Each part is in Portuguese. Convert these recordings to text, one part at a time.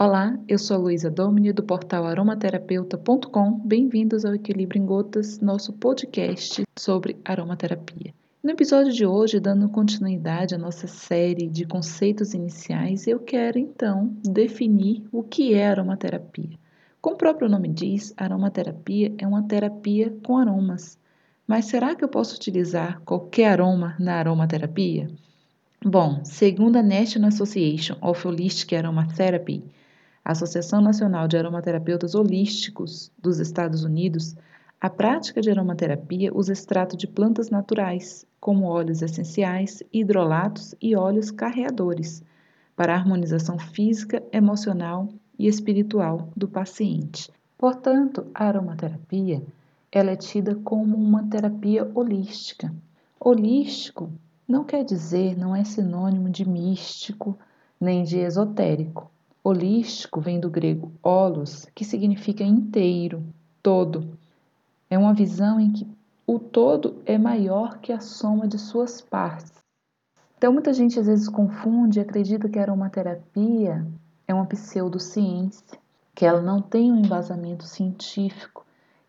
Olá, eu sou Luísa Domini do portal aromaterapeuta.com. Bem-vindos ao Equilíbrio em Gotas, nosso podcast sobre aromaterapia. No episódio de hoje, dando continuidade à nossa série de conceitos iniciais, eu quero então definir o que é aromaterapia. Como o próprio nome diz, aromaterapia é uma terapia com aromas. Mas será que eu posso utilizar qualquer aroma na aromaterapia? Bom, segundo a National Association of Holistic Aromatherapy, a Associação Nacional de Aromaterapeutas Holísticos dos Estados Unidos, a prática de aromaterapia usa extrato de plantas naturais, como óleos essenciais, hidrolatos e óleos carreadores, para a harmonização física, emocional e espiritual do paciente. Portanto, a aromaterapia ela é tida como uma terapia holística. Holístico não quer dizer, não é sinônimo de místico nem de esotérico. Holístico vem do grego holos, que significa inteiro, todo. É uma visão em que o todo é maior que a soma de suas partes. Então, muita gente às vezes confunde e acredita que a aromaterapia é uma pseudociência, que ela não tem um embasamento científico,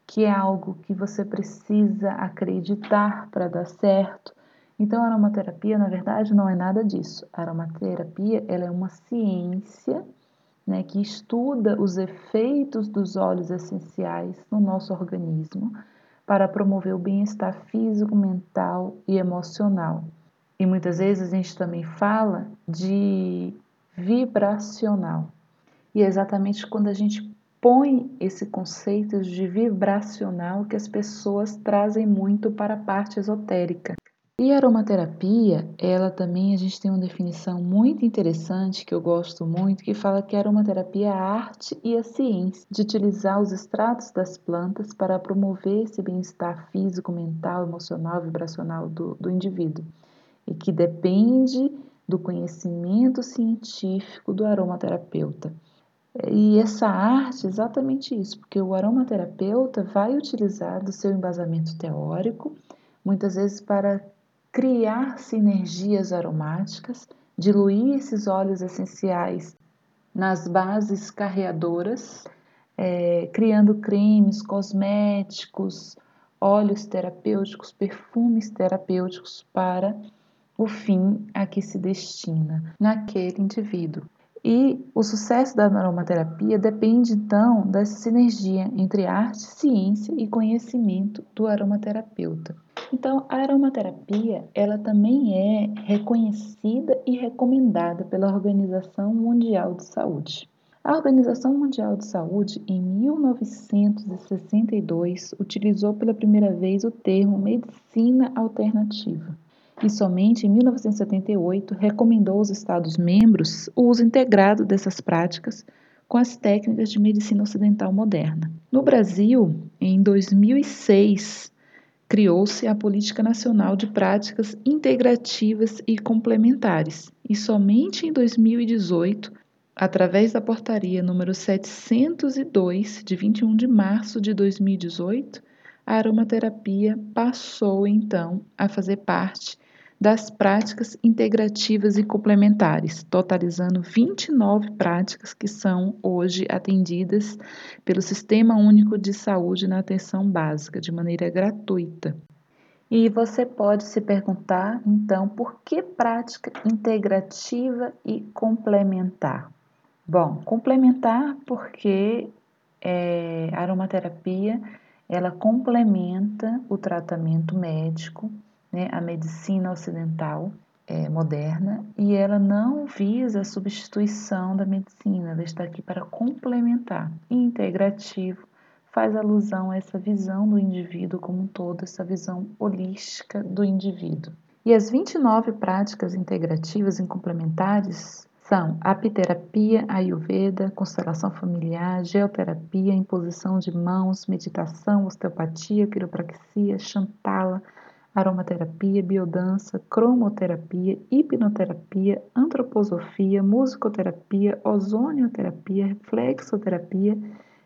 que é algo que você precisa acreditar para dar certo. Então, a aromaterapia, na verdade, não é nada disso. A aromaterapia ela é uma ciência né, que estuda os efeitos dos óleos essenciais no nosso organismo para promover o bem-estar físico, mental e emocional. E muitas vezes a gente também fala de vibracional. E é exatamente quando a gente põe esse conceito de vibracional que as pessoas trazem muito para a parte esotérica. E a aromaterapia, ela também a gente tem uma definição muito interessante que eu gosto muito, que fala que a aromaterapia é a arte e a ciência de utilizar os extratos das plantas para promover esse bem-estar físico, mental, emocional, vibracional do, do indivíduo. E que depende do conhecimento científico do aromaterapeuta. E essa arte é exatamente isso, porque o aromaterapeuta vai utilizar do seu embasamento teórico, muitas vezes para criar sinergias aromáticas, diluir esses óleos essenciais nas bases carreadoras, é, criando cremes, cosméticos, óleos terapêuticos, perfumes terapêuticos para o fim a que se destina naquele indivíduo. E o sucesso da aromaterapia depende então dessa sinergia entre arte, ciência e conhecimento do aromaterapeuta. Então, a aromaterapia, ela também é reconhecida e recomendada pela Organização Mundial de Saúde. A Organização Mundial de Saúde, em 1962, utilizou pela primeira vez o termo medicina alternativa e somente em 1978 recomendou aos Estados-membros o uso integrado dessas práticas com as técnicas de medicina ocidental moderna. No Brasil, em 2006, criou-se a Política Nacional de Práticas Integrativas e Complementares, e somente em 2018, através da portaria número 702 de 21 de março de 2018, a aromaterapia passou então a fazer parte das práticas integrativas e complementares, totalizando 29 práticas que são hoje atendidas pelo Sistema Único de Saúde na atenção básica, de maneira gratuita. E você pode se perguntar, então, por que prática integrativa e complementar? Bom, complementar porque é, a aromaterapia ela complementa o tratamento médico né, a medicina ocidental é, moderna e ela não visa a substituição da medicina, ela está aqui para complementar. Integrativo faz alusão a essa visão do indivíduo como um todo, essa visão holística do indivíduo. E as 29 práticas integrativas e complementares são apiterapia, ayurveda, constelação familiar, geoterapia, imposição de mãos, meditação, osteopatia, quiropraxia, chantala, aromaterapia, biodança, cromoterapia, hipnoterapia, antroposofia, musicoterapia, ozonioterapia, reflexoterapia,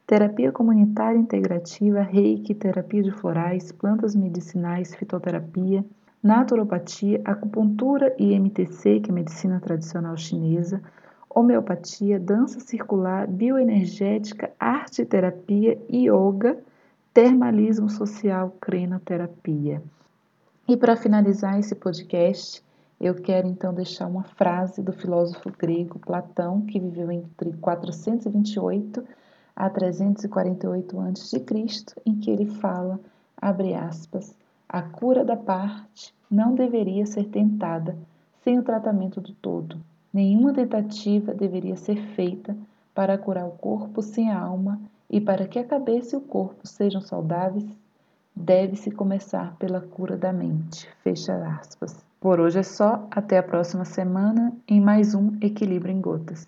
terapia comunitária integrativa, reiki, terapia de florais, plantas medicinais, fitoterapia, naturopatia, acupuntura e MTC, que é medicina tradicional chinesa, homeopatia, dança circular, bioenergética, arte terapia, yoga, termalismo social, crenoterapia. E para finalizar esse podcast, eu quero então deixar uma frase do filósofo grego Platão, que viveu entre 428 a 348 a.C., em que ele fala, abre aspas, a cura da parte não deveria ser tentada sem o tratamento do todo. Nenhuma tentativa deveria ser feita para curar o corpo sem a alma e para que a cabeça e o corpo sejam saudáveis, deve-se começar pela cura da mente. Fecha aspas. Por hoje é só, até a próxima semana em mais um Equilíbrio em Gotas.